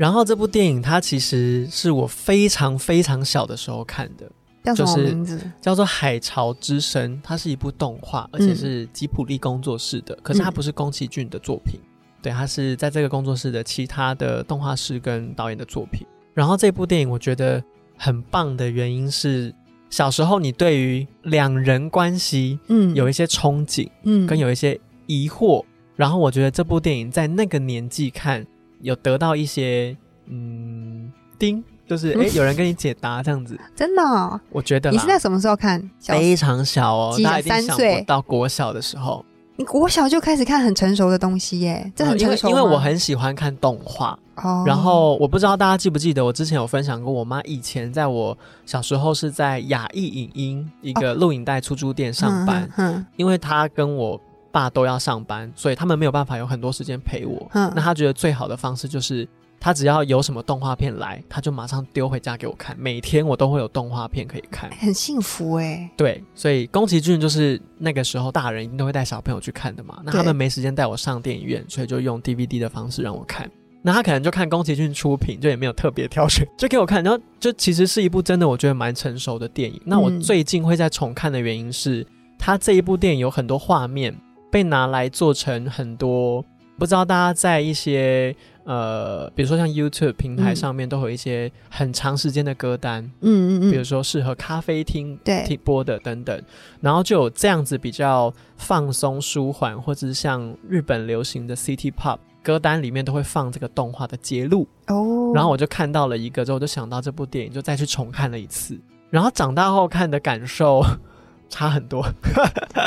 然后这部电影它其实是我非常非常小的时候看的，叫什么名字？叫做《海潮之声》，它是一部动画，而且是吉普力工作室的。可是它不是宫崎骏的作品，对，它是在这个工作室的其他的动画师跟导演的作品。然后这部电影我觉得很棒的原因是，小时候你对于两人关系，嗯，有一些憧憬，嗯，跟有一些疑惑。然后我觉得这部电影在那个年纪看。有得到一些嗯，叮，就是哎，有人跟你解答这样子，真的？我觉得你是在什么时候看？非常小哦，大三岁到国小的时候，你国小就开始看很成熟的东西耶，这很成熟。因为我很喜欢看动画，然后我不知道大家记不记得，我之前有分享过，我妈以前在我小时候是在雅艺影音一个录影带出租店上班，嗯，因为她跟我。爸都要上班，所以他们没有办法有很多时间陪我。嗯，那他觉得最好的方式就是，他只要有什么动画片来，他就马上丢回家给我看。每天我都会有动画片可以看，很幸福哎。对，所以宫崎骏就是那个时候大人一定都会带小朋友去看的嘛。那他们没时间带我上电影院，所以就用 DVD 的方式让我看。那他可能就看宫崎骏出品，就也没有特别挑选，就给我看。然后就其实是一部真的我觉得蛮成熟的电影。那我最近会在重看的原因是，他这一部电影有很多画面。被拿来做成很多，不知道大家在一些呃，比如说像 YouTube 平台上面，都有一些很长时间的歌单，嗯嗯嗯，比如说适合咖啡厅听播的等等，然后就有这样子比较放松舒缓，或者是像日本流行的 City Pop 歌单里面都会放这个动画的揭露哦，然后我就看到了一个之后，就想到这部电影，就再去重看了一次，然后长大后看的感受。差很多，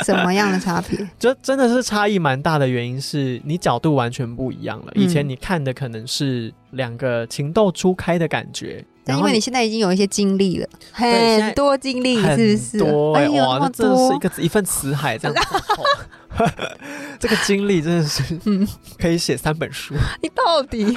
什么样的差别？这真的是差异蛮大的，原因是你角度完全不一样了。以前你看的可能是两个情窦初开的感觉，但因为你现在已经有一些经历了，很多经历，是不是？多哇，那真的是一个一份词海这样。这个经历真的是，嗯，可以写三本书。你到底？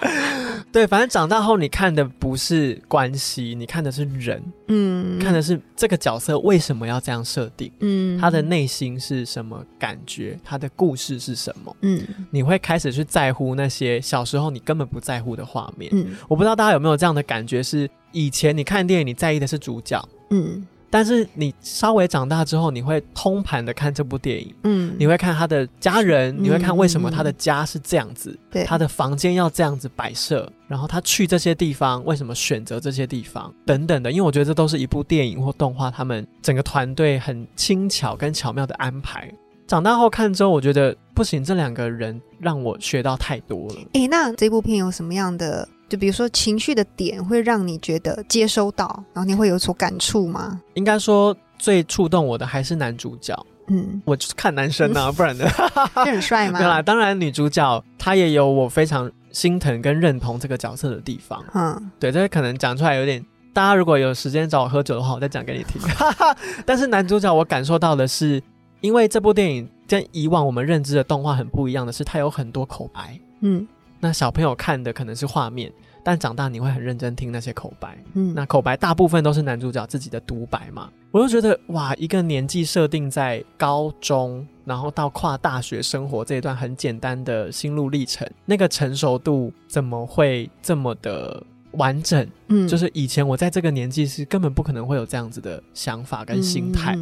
对，反正长大后你看的不是关系，你看的是人，嗯，看的是这个角色为什么要这样设定，嗯，他的内心是什么感觉，他的故事是什么，嗯，你会开始去在乎那些小时候你根本不在乎的画面。嗯，我不知道大家有没有这样的感觉，是以前你看电影，你在意的是主角，嗯。但是你稍微长大之后，你会通盘的看这部电影，嗯，你会看他的家人，你会看为什么他的家是这样子，对，他的房间要这样子摆设，然后他去这些地方为什么选择这些地方等等的，因为我觉得这都是一部电影或动画，他们整个团队很轻巧跟巧妙的安排。长大后看之后，我觉得不行，这两个人让我学到太多了。诶，那这部片有什么样的？就比如说情绪的点会让你觉得接收到，然后你会有所感触吗？应该说最触动我的还是男主角。嗯，我就是看男生啊，不然呢？很帅吗？对啦，当然女主角她也有我非常心疼跟认同这个角色的地方。嗯，对，这可能讲出来有点，大家如果有时间找我喝酒的话，我再讲给你听。但是男主角我感受到的是，因为这部电影跟以往我们认知的动画很不一样的是，它有很多口白。嗯。那小朋友看的可能是画面，但长大你会很认真听那些口白。嗯，那口白大部分都是男主角自己的独白嘛。我就觉得哇，一个年纪设定在高中，然后到跨大学生活这一段很简单的心路历程，那个成熟度怎么会这么的完整？嗯，就是以前我在这个年纪是根本不可能会有这样子的想法跟心态。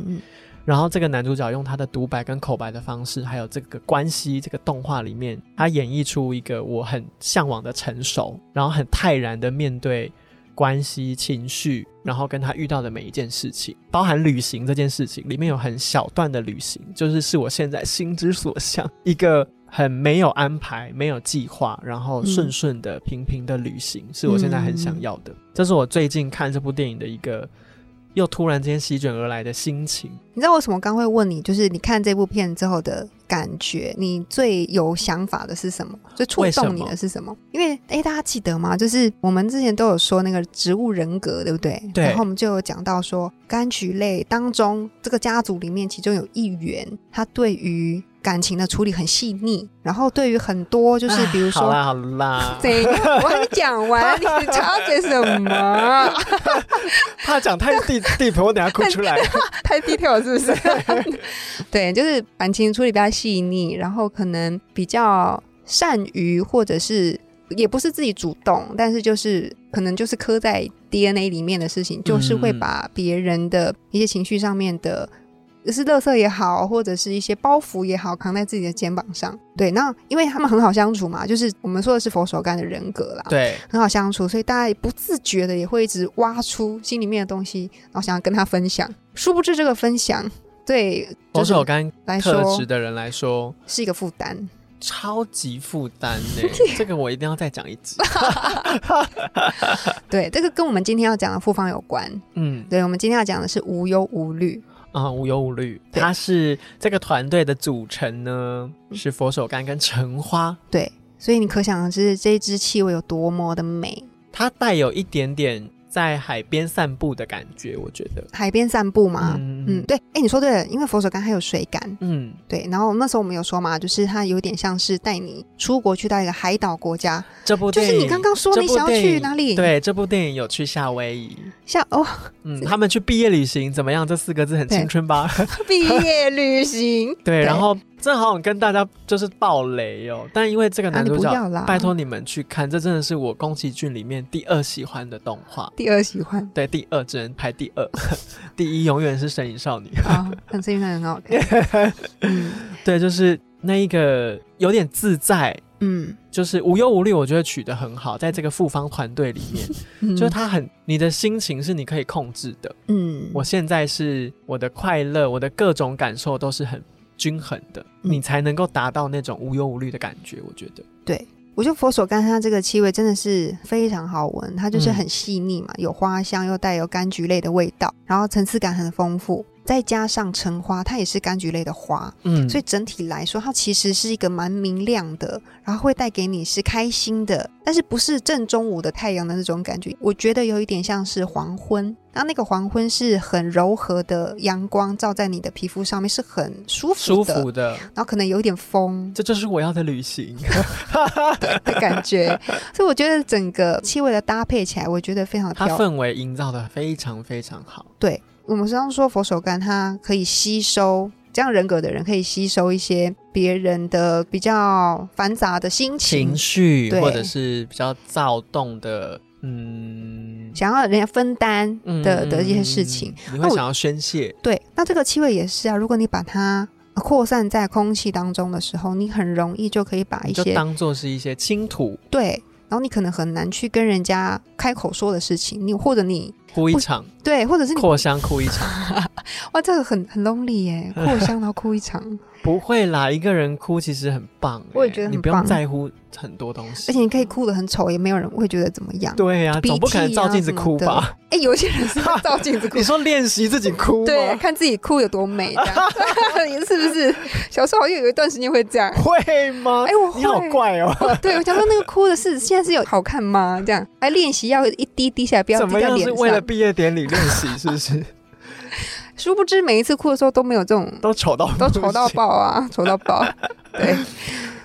然后这个男主角用他的独白跟口白的方式，还有这个关系，这个动画里面，他演绎出一个我很向往的成熟，然后很泰然的面对关系、情绪，然后跟他遇到的每一件事情，包含旅行这件事情，里面有很小段的旅行，就是是我现在心之所向，一个很没有安排、没有计划，然后顺顺的、平平的旅行，是我现在很想要的。这是我最近看这部电影的一个。又突然间席卷而来的心情。你知道为什么刚会问你？就是你看这部片之后的感觉，你最有想法的是什么？最触动你的是什么？因为哎，大家记得吗？就是我们之前都有说那个植物人格，对不对？对。然后我们就有讲到说，柑橘类当中这个家族里面，其中有一员，他对于感情的处理很细腻，然后对于很多就是比如说，好啦好啦，对，我还没讲完，你插嘴什么？怕讲太地地婆，我等下哭出来，太低调是不是？对，就是感情处理比较细腻，然后可能比较善于，或者是也不是自己主动，但是就是可能就是刻在 DNA 里面的事情，就是会把别人的一些情绪上面的。是垃圾也好，或者是一些包袱也好，扛在自己的肩膀上。对，那因为他们很好相处嘛，就是我们说的是佛手柑的人格啦。对，很好相处，所以大家不自觉的也会一直挖出心里面的东西，然后想要跟他分享。殊不知这个分享对佛手柑特质的人来说是一个负担，超级负担呢。这个我一定要再讲一集。对，这个跟我们今天要讲的复方有关。嗯，对，我们今天要讲的是无忧无虑。啊，无忧无虑。他是这个团队的组成呢，是佛手柑跟橙花。对，所以你可想而知这一支气味有多么的美。它带有一点点。在海边散步的感觉，我觉得海边散步嘛，嗯，对，哎，你说对了，因为佛手柑还有水感，嗯，对。然后那时候我们有说嘛，就是它有点像是带你出国去到一个海岛国家。这部就是你刚刚说你想要去哪里？对，这部电影有去夏威夷。夏哦，嗯，他们去毕业旅行怎么样？这四个字很青春吧？毕业旅行，对，然后。正好想跟大家就是爆雷哦，但因为这个男主角，拜托你们去看，这真的是我宫崎骏里面第二喜欢的动画。第二喜欢？对，第二只能排第二，第一永远是《神隐少女》啊，《神隐少女》很好看。嗯，对，就是那一个有点自在，嗯，就是无忧无虑，我觉得取得很好，在这个复方团队里面，就是他很，你的心情是你可以控制的。嗯，我现在是我的快乐，我的各种感受都是很。均衡的，你才能够达到那种无忧无虑的感觉。我觉得，对我觉得佛手柑它这个气味真的是非常好闻，它就是很细腻嘛，有花香又带有柑橘类的味道，然后层次感很丰富。再加上橙花，它也是柑橘类的花，嗯，所以整体来说，它其实是一个蛮明亮的，然后会带给你是开心的，但是不是正中午的太阳的那种感觉。我觉得有一点像是黄昏，然后那个黄昏是很柔和的阳光照在你的皮肤上面，是很舒服的，舒服的。然后可能有一点风，这就是我要的旅行 的感觉。所以我觉得整个气味的搭配起来，我觉得非常，它氛围营造的非常非常好。对。我们刚刚说佛手柑，它可以吸收这样人格的人，可以吸收一些别人的比较繁杂的心情、情绪，或者是比较躁动的，嗯，想要人家分担的的一些事情，你会想要宣泄。对，那这个气味也是啊。如果你把它扩散在空气当中的时候，你很容易就可以把一些当做是一些倾吐。对。然后你可能很难去跟人家开口说的事情，你或者你哭一场，对，或者是扩香哭一场，哇，这个很很 lonely 耶，扩香然后哭一场。不会啦，一个人哭其实很棒。我也觉得你不用在乎很多东西，而且你可以哭的很丑，也没有人会觉得怎么样。对呀，总不可能照镜子哭吧？哎，有些人是照镜子哭。你说练习自己哭，对，看自己哭有多美，是不是？小时候好像有一段时间会这样，会吗？哎，我你好怪哦。对，我想说那个哭的是现在是有好看吗？这样还练习要一滴滴下来，不要滴在脸上。是为了毕业典礼练习，是不是？殊不知每一次哭的时候都没有这种，都丑到都丑到爆啊，丑到爆。对，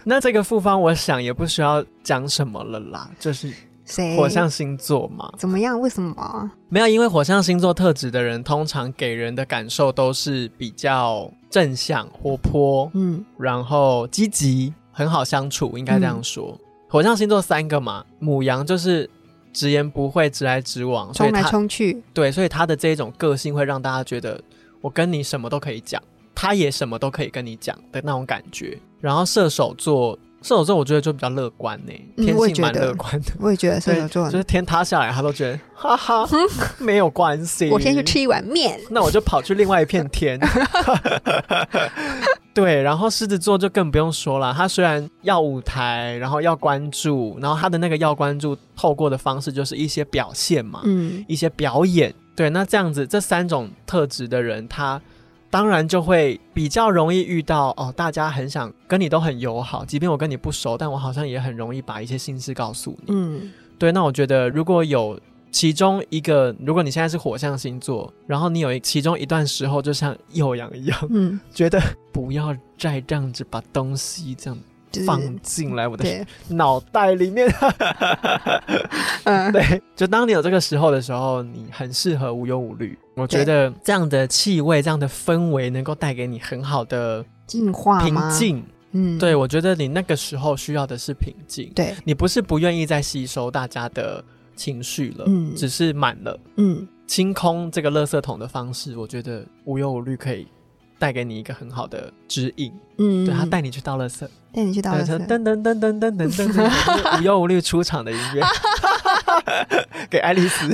那这个复方我想也不需要讲什么了啦，就是谁火象星座嘛？怎么样？为什么？没有，因为火象星座特质的人通常给人的感受都是比较正向、活泼，嗯，然后积极，很好相处，应该这样说。火象星座三个嘛，母羊就是。直言不讳，直来直往，冲来冲去。对，所以他的这种个性会让大家觉得，我跟你什么都可以讲，他也什么都可以跟你讲的那种感觉。然后射手座，射手座我觉得就比较乐观呢，天性蛮乐观的。我也觉得射手座就是天塌下来，他都觉得哈哈 没有关系。我先去吃一碗面，那我就跑去另外一片天。对，然后狮子座就更不用说了。他虽然要舞台，然后要关注，然后他的那个要关注透过的方式就是一些表现嘛，嗯，一些表演。对，那这样子这三种特质的人，他当然就会比较容易遇到哦，大家很想跟你都很友好，即便我跟你不熟，但我好像也很容易把一些心事告诉你。嗯，对，那我觉得如果有。其中一个，如果你现在是火象星座，然后你有一其中一段时候就像幼阳一样，嗯，觉得不要再这样子把东西这样放进来我的脑袋里面，嗯，对，就当你有这个时候的时候，你很适合无忧无虑。我觉得这样的气味、这样的氛围能够带给你很好的净化、平静。嗯，对，我觉得你那个时候需要的是平静。对。你不是不愿意再吸收大家的。情绪了，嗯，只是满了，嗯，清空这个垃圾桶的方式，我觉得无忧无虑可以带给你一个很好的指引，嗯，对他带你去倒垃圾，带你去倒垃圾，噔噔噔噔噔噔噔，无忧无虑出场的音乐，给爱丽丝，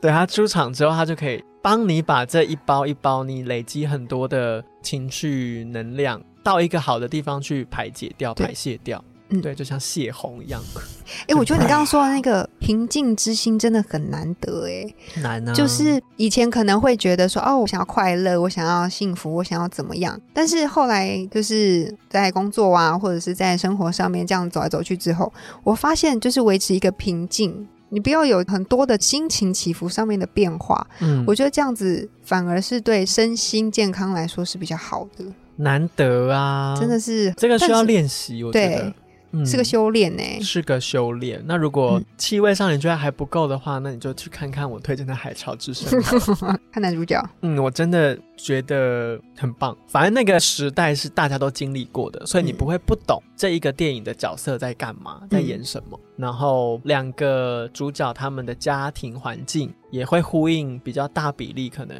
对他出场之后，他就可以帮你把这一包一包你累积很多的情绪能量，到一个好的地方去排解掉、排泄掉。嗯，对，就像泄洪一样。哎，我觉得你刚刚说的那个平静之心真的很难得，哎，难啊。就是以前可能会觉得说，哦，我想要快乐，我想要幸福，我想要怎么样。但是后来就是在工作啊，或者是在生活上面这样走来走去之后，我发现就是维持一个平静，你不要有很多的心情起伏上面的变化。嗯，我觉得这样子反而是对身心健康来说是比较好的。难得啊，真的是这个需要练习，我觉得。是个修炼呢，是个修炼。那如果气味上你觉得还不够的话，那你就去看看我推荐的《海潮之声》，看男主角。嗯，我真的觉得很棒。反正那个时代是大家都经历过的，所以你不会不懂这一个电影的角色在干嘛，在演什么。然后两个主角他们的家庭环境也会呼应比较大比例可能。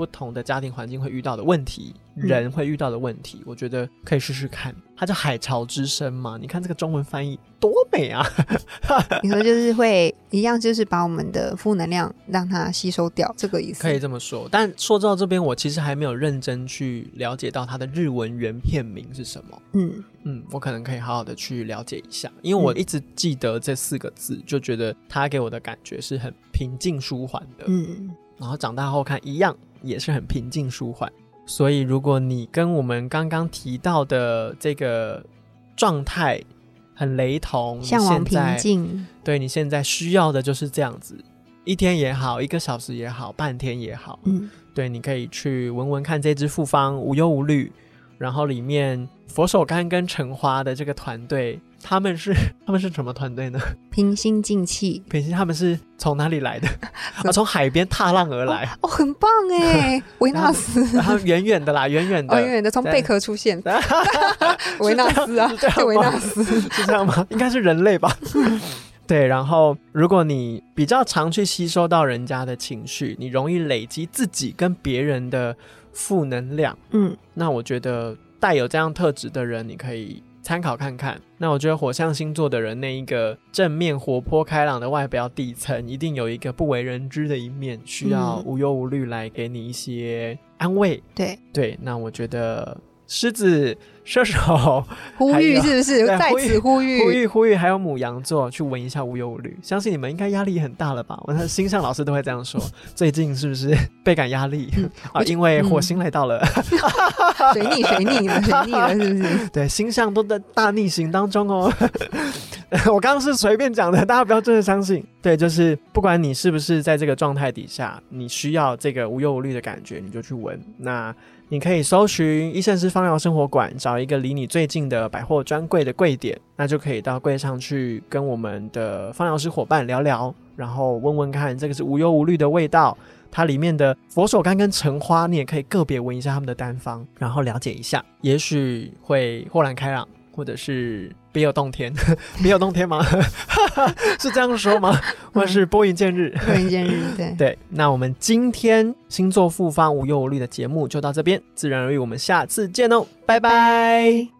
不同的家庭环境会遇到的问题，人会遇到的问题，我觉得可以试试看。它叫海潮之声嘛？你看这个中文翻译多美啊！你说就是会一样，就是把我们的负能量让它吸收掉，这个意思可以这么说。但说到这边，我其实还没有认真去了解到它的日文原片名是什么。嗯嗯，我可能可以好好的去了解一下，因为我一直记得这四个字，就觉得它给我的感觉是很平静舒缓的。嗯，然后长大后看一样。也是很平静舒缓，所以如果你跟我们刚刚提到的这个状态很雷同，向往平静，对你现在需要的就是这样子，一天也好，一个小时也好，半天也好，嗯，对，你可以去闻闻看这支复方无忧无虑。然后里面佛手柑跟橙花的这个团队，他们是 他们是什么团队呢？平心静气。平心，他们是从哪里来的？啊，从海边踏浪而来。哦，很棒哎，维纳斯。然后远远的啦，远远的，远远的从贝壳出现。维纳斯啊，对维纳斯，是这样吗？应该是人类吧。对，然后如果你比较常去吸收到人家的情绪，你容易累积自己跟别人的。负能量，嗯，那我觉得带有这样特质的人，你可以参考看看。那我觉得火象星座的人，那一个正面、活泼、开朗的外表底层，一定有一个不为人知的一面，需要无忧无虑来给你一些安慰。对对，那我觉得。狮子、射手呼吁是不是在此呼吁？呼吁呼吁，还有母羊座去闻一下无忧无虑。相信你们应该压力很大了吧？我看星象老师都会这样说。最近是不是倍感压力啊？因为火星来到了，水逆水逆了，水逆了，是不是？对，星象都在大逆行当中哦。我刚刚是随便讲的，大家不要真的相信。对，就是不管你是不是在这个状态底下，你需要这个无忧无虑的感觉，你就去闻那。你可以搜寻医生师芳疗生活馆，找一个离你最近的百货专柜的柜点，那就可以到柜上去跟我们的芳疗师伙伴聊聊，然后问问看这个是无忧无虑的味道，它里面的佛手柑跟橙花，你也可以个别闻一下他们的单方，然后了解一下，也许会豁然开朗。或者是别有洞天，别有洞天吗？是这样说吗？或者是拨云见日？拨云见日，对对。那我们今天星座复方无忧无虑的节目就到这边，自然而然，我们下次见哦，拜拜。